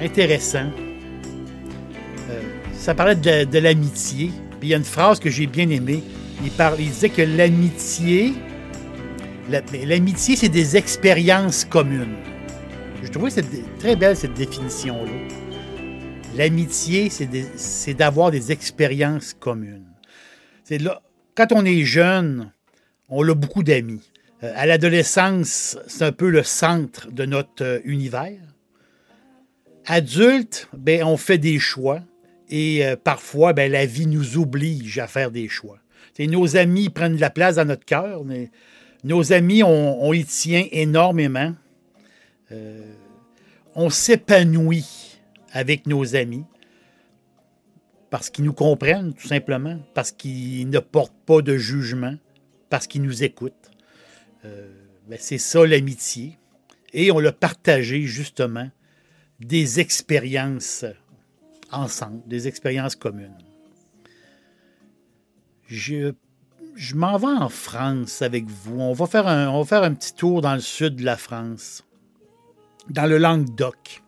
intéressant. Euh, ça parlait de, l'amitié. Puis il y a une phrase que j'ai bien aimée. Il, parle, il disait que l'amitié, l'amitié, c'est des expériences communes. Je trouvais cette, très belle cette définition-là. L'amitié, c'est d'avoir des expériences communes. Là, quand on est jeune, on a beaucoup d'amis. Euh, à l'adolescence, c'est un peu le centre de notre euh, univers. Adulte, ben, on fait des choix et euh, parfois, ben, la vie nous oblige à faire des choix. nos amis prennent de la place dans notre cœur, mais nos amis, on, y tient énormément. on s'épanouit avec nos amis parce qu'ils nous comprennent, tout simplement, parce qu'ils ne portent pas de jugement, parce qu'ils nous écoutent. Euh, ben, c'est ça l'amitié. Et on l'a partagé justement des expériences ensemble, des expériences communes. Je, m'en vais en France avec vous. On va, faire un, on va faire un petit tour dans le sud de la France, dans le Languedoc.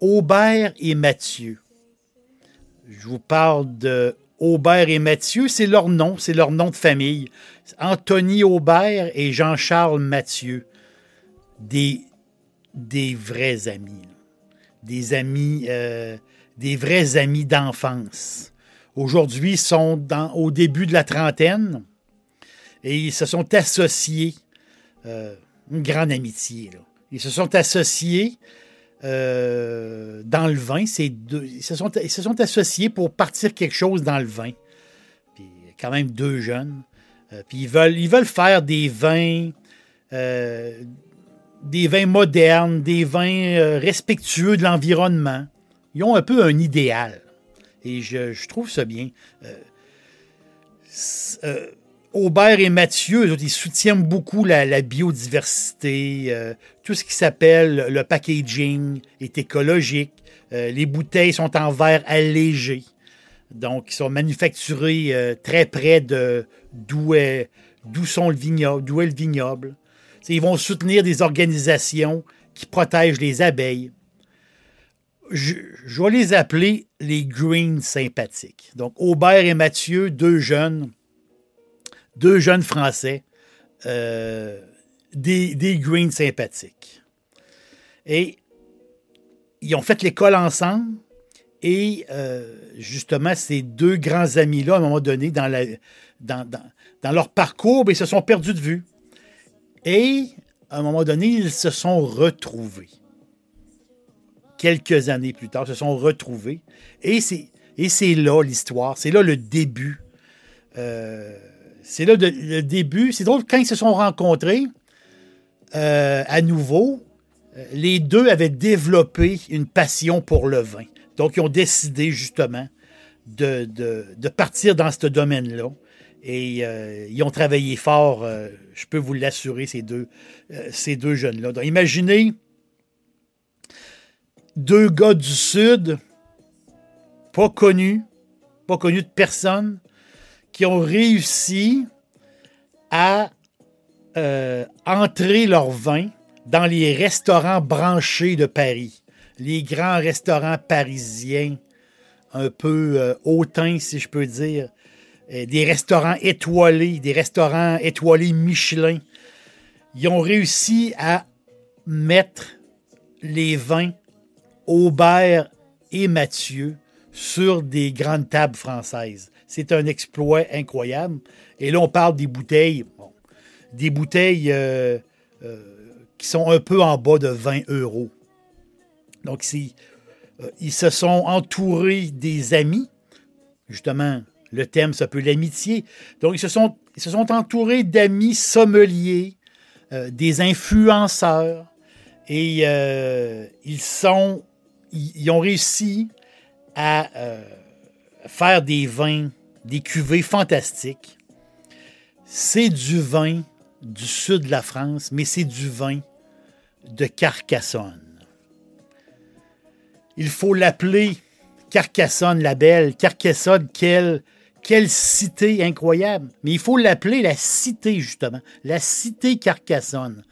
Aubert et Mathieu. Je vous parle de Aubert et Mathieu, c'est leur nom, c'est leur nom de famille. Anthony Aubert et Jean-Charles Mathieu, des, des vrais amis, des amis, euh, des vrais amis d'enfance. Aujourd'hui, ils sont au début de la trentaine et ils se sont associés, euh, une grande amitié. Ils se sont associés euh, dans le vin. Deux, ils, se sont, associés pour partir quelque chose dans le vin. Puis, quand même deux jeunes. Puis ils veulent, faire des vins, des vins modernes, des vins euh, respectueux de l'environnement. Ils ont un peu un idéal. Et je, trouve ça bien. Aubert et Mathieu, ils soutiennent beaucoup la, biodiversité. tout ce qui s'appelle le packaging est écologique. les bouteilles sont en verre allégé. Donc, ils sont manufacturés euh, très près de d'où sont le vignoble, d'où est le vignoble. Ils vont soutenir des organisations qui protègent les abeilles. Je, vais les appeler les Greens sympathiques. Donc, Aubert et Mathieu, deux jeunes, deux jeunes Français, euh, des, des Greens sympathiques. Et ils ont fait l'école ensemble. Et euh, justement, ces deux grands amis-là, à un moment donné, dans, leur parcours, ben, ils se sont perdus de vue. Et à un moment donné, ils se sont retrouvés. Quelques années plus tard, se sont retrouvés. Et c'est, et c'est là l'histoire, c'est là le début. Euh, c'est là le début. C'est drôle, quand ils se sont rencontrés euh, à nouveau, les deux avaient développé une passion pour le vin. Donc, ils ont décidé justement de, partir dans ce domaine-là. Et euh, ils ont travaillé fort, euh, je peux vous l'assurer, ces deux, euh, ces deux jeunes-là. Donc, imaginez deux gars du Sud, pas connus, pas connus de personne, qui ont réussi à entrer leur vin dans les restaurants branchés de Paris, les grands restaurants parisiens, un peu hautains, si je peux dire, des restaurants étoilés, des restaurants étoilés Michelin. Ils ont réussi à mettre les vins Aubert et Mathieu sur des grandes tables françaises. C'est un exploit incroyable. Et là, on parle des bouteilles, des bouteilles euh, euh, qui sont un peu en bas de 20 euros. Donc, ils se sont entourés des amis, justement, le thème, ça peut l'amitié. Donc, ils se sont, entourés d'amis sommeliers, euh, des influenceurs, et euh, ils, sont, ils, ont réussi à euh, faire des vins, des cuvées fantastiques. C'est du vin du sud de la France, mais c'est du vin de Carcassonne. Il faut l'appeler Carcassonne la belle. Carcassonne, quelle quelle cité incroyable. Mais il faut l'appeler la cité, justement. La cité Carcassonne.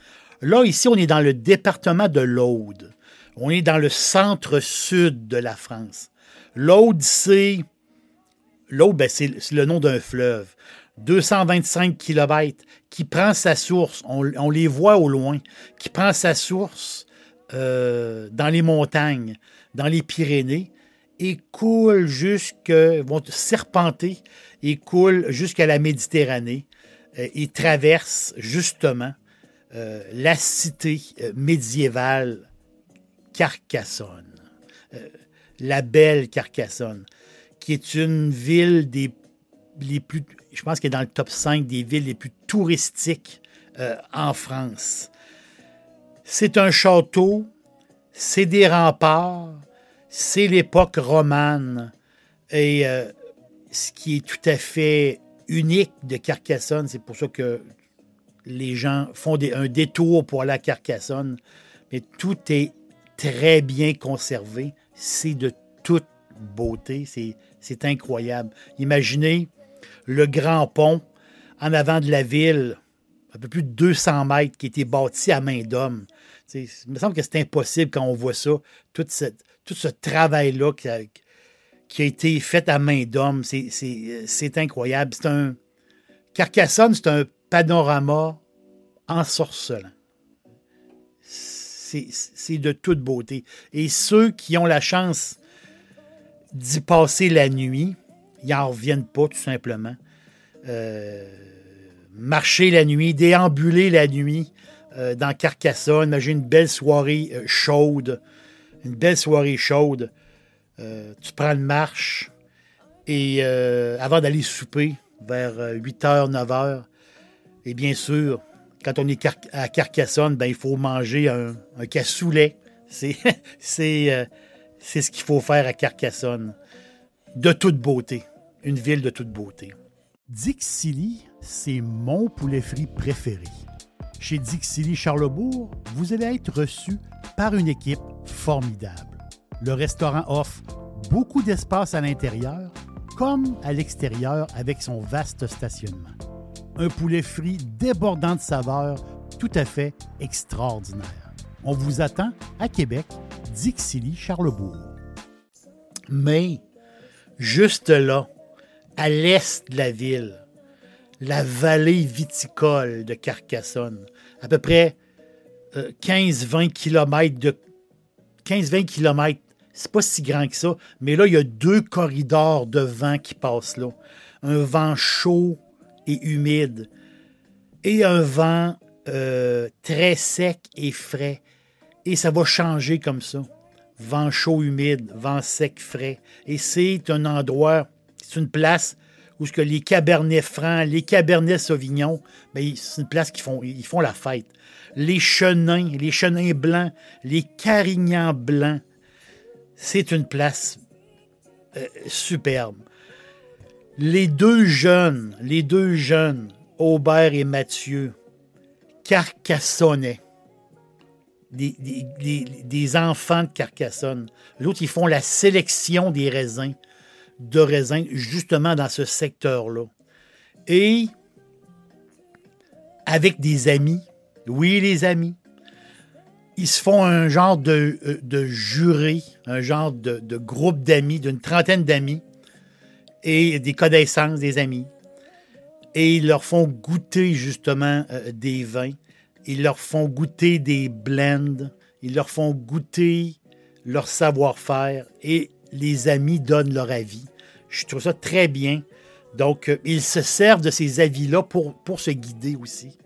Là, ici, on est dans le département de l'Aude. On est dans le centre-sud de la France. L'Aude, c'est. L'Aude, ben, c'est le nom d'un fleuve. 225 km, qui prend sa source, on, les voit au loin, qui prend sa source euh, dans les montagnes, dans les Pyrénées, et coulent jusqu'à la Méditerranée euh, et traversent justement euh, la cité euh, médiévale Carcassonne, la belle Carcassonne, qui est une ville des plus, je pense qu'elle est dans le top 5 des villes les plus touristiques en France. C'est un château, c'est des remparts, c'est l'époque romane. Et euh, ce qui est tout à fait unique de Carcassonne, c'est pour ça que les gens font un détour pour aller à Carcassonne, mais tout est très bien conservé. C'est de toute beauté. C'est incroyable. Imaginez le grand pont en avant de la ville, un peu plus de 200 mètres, qui était bâti à main d'homme. Il me semble que c'est impossible quand on voit ça, toute cette, tout ce travail-là qui a, été fait à main d'homme. C'est incroyable. C'est un. Carcassonne, c'est un panorama ensorcelant. C'est de toute beauté. Et ceux qui ont la chance d'y passer la nuit, ils n'en reviennent pas, tout simplement. Euh, marcher la nuit, déambuler la nuit euh, dans Carcassonne, imagine une belle soirée euh, chaude une belle soirée chaude. Euh, tu prends une marche et euh, avant d'aller souper vers 8h, 9h, et bien sûr, quand on est à Carcassonne, ben, il faut manger un, cassoulet. Euh, c'est ce qu'il faut faire à Carcassonne. De toute beauté. Une ville de toute beauté. Dixilly, c'est mon poulet frit préféré. Chez Dixilly Charlebourg, vous allez être reçu par une équipe formidable. Le restaurant offre beaucoup d'espace à l'intérieur comme à l'extérieur avec son vaste stationnement. Un poulet frit débordant de saveurs tout à fait extraordinaire. On vous attend à Québec, Dixilly, Charlebourg. Mais, juste là, à l'est de la ville, la vallée viticole de Carcassonne, à peu près 15-20 km de 15-20 km. C'est pas si grand que ça, mais là, il y a deux corridors de vent qui passent là. Un vent chaud et humide et un vent euh, très sec et frais. Et ça va changer comme ça. Vent chaud, humide, vent sec, frais. Et c'est un endroit, c'est une place où ce que les Cabernets francs, les Cabernets Sauvignon, ben, c'est une place qui font, la fête les chenins, les chenins blancs, les carignans blancs. C'est une place euh, superbe. Les deux jeunes, les deux jeunes, Aubert et Mathieu, carcassonnaient. Des, des, enfants de Carcassonne. L'autre, ils font la sélection des raisins, de raisins, justement dans ce secteur-là. Et avec des amis, oui, les amis, ils se font un genre de, euh, de un genre de, de groupe d'amis, d'une trentaine d'amis, et des connaissances, des amis. Et ils leur font goûter justement euh, des vins. Ils leur font goûter des blends. Ils leur font goûter leur savoir-faire. Et les amis donnent leur avis. Je trouve ça très bien. Donc, euh, ils se servent de ces avis-là pour, pour se guider aussi.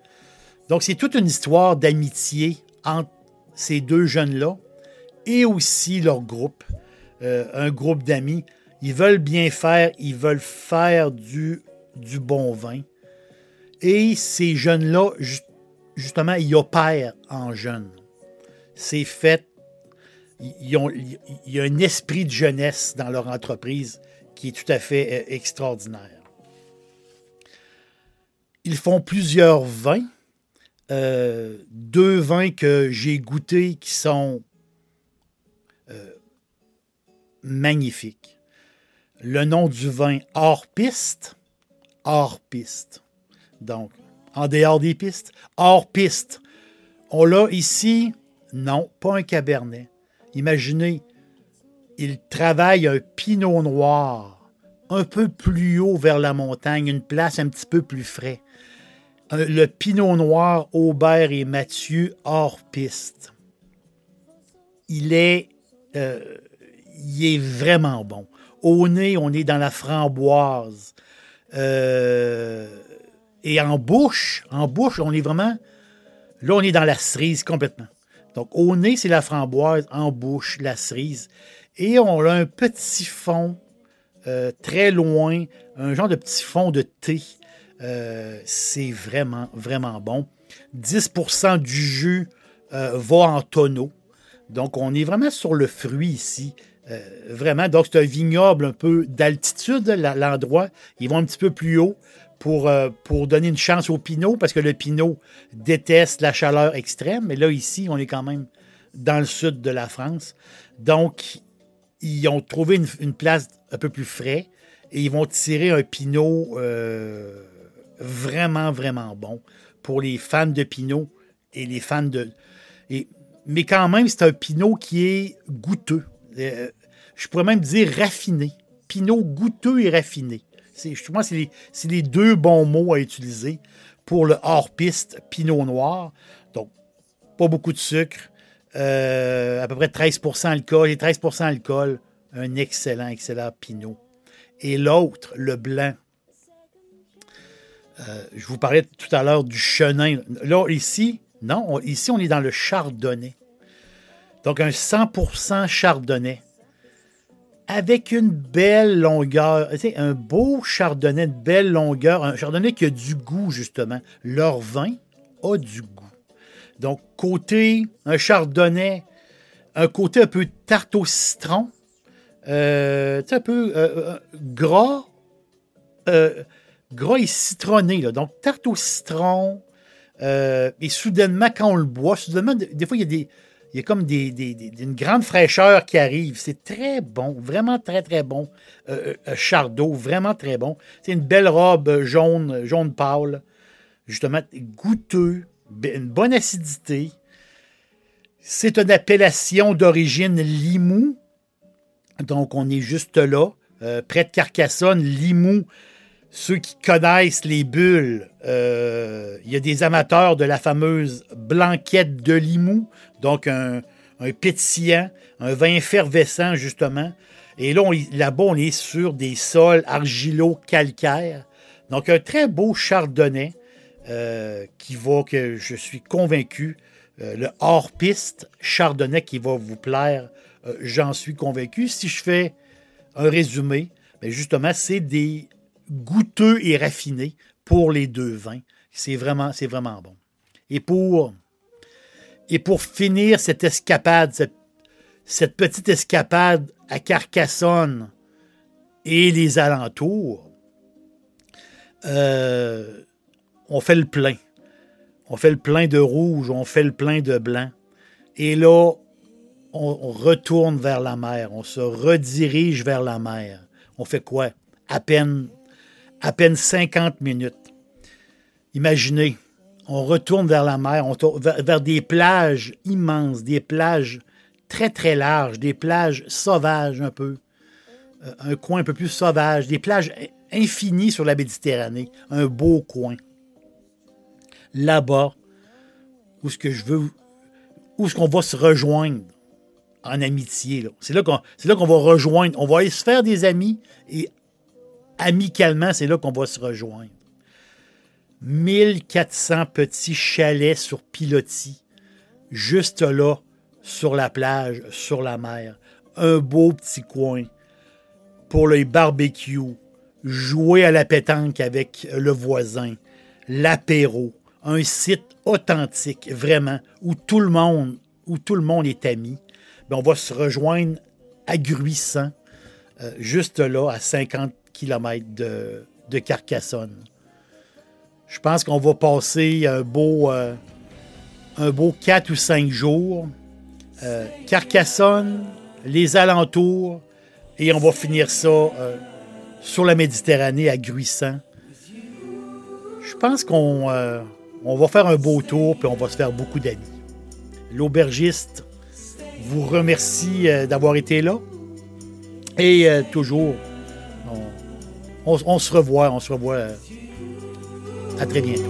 Donc, c'est toute une histoire d'amitié entre ces deux jeunes-là et aussi leur groupe, euh, un groupe d'amis. Ils veulent bien faire, ils veulent faire du, du bon vin. Et ces jeunes-là, justement, ils opèrent en jeunes. C'est fait. Il y a un esprit de jeunesse dans leur entreprise qui est tout à fait euh, extraordinaire. Ils font plusieurs vins. Euh, deux vins que j'ai goûtés qui sont euh, magnifiques. Le nom du vin hors piste, hors piste. Donc, en dehors des pistes, hors piste. On l'a ici, non, pas un cabernet. Imaginez, il travaille un pinot noir un peu plus haut vers la montagne, une place un petit peu plus frais le Pinot Noir Aubert et Mathieu hors piste. Il est, euh, il est vraiment bon. Au nez, on est dans la framboise. Euh, et en bouche, en bouche, on est vraiment. Là, on est dans la cerise complètement. Donc, au nez, c'est la framboise, en bouche, la cerise. Et on a un petit fond euh, très loin, un genre de petit fond de thé euh, c'est vraiment, vraiment bon. 10% du jus euh, va en tonneau. Donc, on est vraiment sur le fruit ici. Vraiment, donc c'est un vignoble un peu d'altitude, l'endroit. Ils vont un petit peu plus haut pour, pour donner une chance au pinot, parce que le pinot déteste la chaleur extrême. Mais là, ici, on est quand même dans le sud de la France. Donc, ils ont trouvé une, place un peu plus frais et ils vont tirer un pinot vraiment, vraiment bon pour les fans de Pinot et les fans de. Et, mais quand même, c'est un Pinot qui est goûteux. Euh, je pourrais même dire raffiné. Pinot goûteux et raffiné. Que c'est les, deux bons mots à utiliser pour le hors-piste Pinot Noir. Donc, pas beaucoup de sucre, euh, à peu près 13% alcool et 13% alcool. Un excellent, excellent Pinot. Et l'autre, le blanc, euh, je vous parlais tout à l'heure du chenin. Là, ici, non, ici, on est dans le chardonnay. Donc, un 100% chardonnay. Avec une belle longueur, un beau chardonnay de belle longueur, un chardonnay qui a du goût, justement. Leur vin a du goût. Donc, côté, un chardonnay, un côté un peu tarte au citron, euh, un peu euh, euh gras, gras et citronné. Donc, tarte au citron. Et soudainement, quand on le boit, soudainement, des fois, il y a, des, il y a comme une grande fraîcheur qui arrive. C'est très bon, vraiment très, très bon. Euh, euh Chardot, vraiment très bon. C'est une belle robe jaune, jaune pâle. Justement, goûteux, une bonne acidité. C'est une appellation d'origine Limoux. Donc, on est juste là, euh, près de Carcassonne. Limoux, ceux qui connaissent les bulles, euh, il y a des amateurs de la fameuse blanquette de Limoux, donc un, pétillant, un vin effervescent justement. Et là, là-bas, on est sur des sols argilo-calcaires. Donc un très beau chardonnay euh, qui va, que je suis convaincu, euh, le hors-piste chardonnay qui va vous plaire, j'en suis convaincu. Si je fais un résumé, mais ben, justement, c'est des goûteux et raffiné pour les deux vins. C'est vraiment, c'est vraiment bon. Et pour, et pour finir cette escapade, cette, petite escapade à Carcassonne et les alentours, euh, on fait le plein. On fait le plein de rouge, on fait le plein de blanc. Et là, on, retourne vers la mer, on se redirige vers la mer. On fait quoi? À peine, à peine 50 minutes. Imaginez, on retourne vers la mer, on vers, vers des plages immenses, des plages très très larges, des plages sauvages un peu, euh, un coin un peu plus sauvage, des plages infinies sur la Méditerranée, un beau coin. Là-bas, où ce que je veux, où ce qu'on va se rejoindre en amitié. C'est là qu'on qu'on va rejoindre. On va aller se faire des amis et amicalement, c'est là qu'on va se rejoindre. 1400 petits chalets sur pilotis, juste là, sur la plage, sur la mer. Un beau petit coin pour le barbecue, jouer à la pétanque avec le voisin, l'apéro, un site authentique, vraiment, où tout le monde, où est ami. Ben, on va se rejoindre à Gruissant, euh, juste là, à 50 de, Carcassonne. Je pense qu'on va passer un beau, euh, un beau 4 ou 5 jours. Euh, Carcassonne, les alentours, et on va finir ça sur la Méditerranée à Gruissant. Je pense qu'on on va faire un beau tour, puis on va se faire beaucoup d'amis. L'aubergiste vous remercie euh, d'avoir été là. Et euh, toujours, on, se revoit, on se revoit euh, à très bientôt.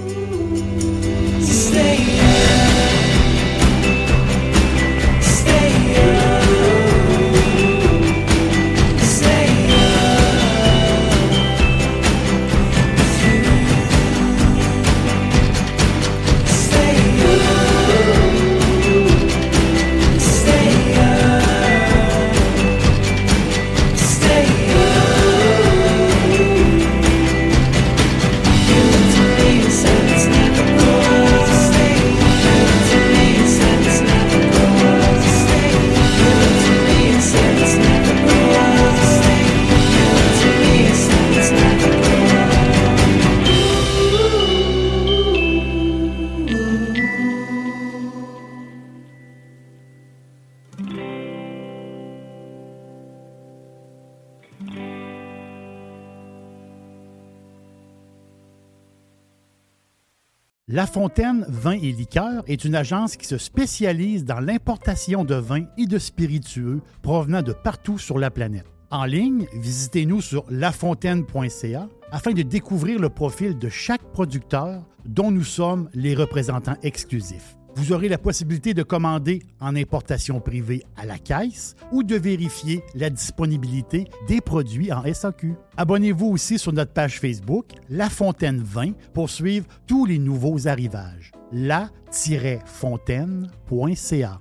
La Fontaine Vin et Liqueurs est une agence qui se spécialise dans l'importation de vins et de spiritueux provenant de partout sur la planète. En ligne, visitez-nous sur lafontaine.ca afin de découvrir le profil de chaque producteur dont nous sommes les représentants exclusifs. Vous aurez la possibilité de commander en importation privée à la caisse ou de vérifier la disponibilité des produits en SAQ. Abonnez-vous aussi sur notre page Facebook La Fontaine 20 pour suivre tous les nouveaux arrivages. la-fontaine.ca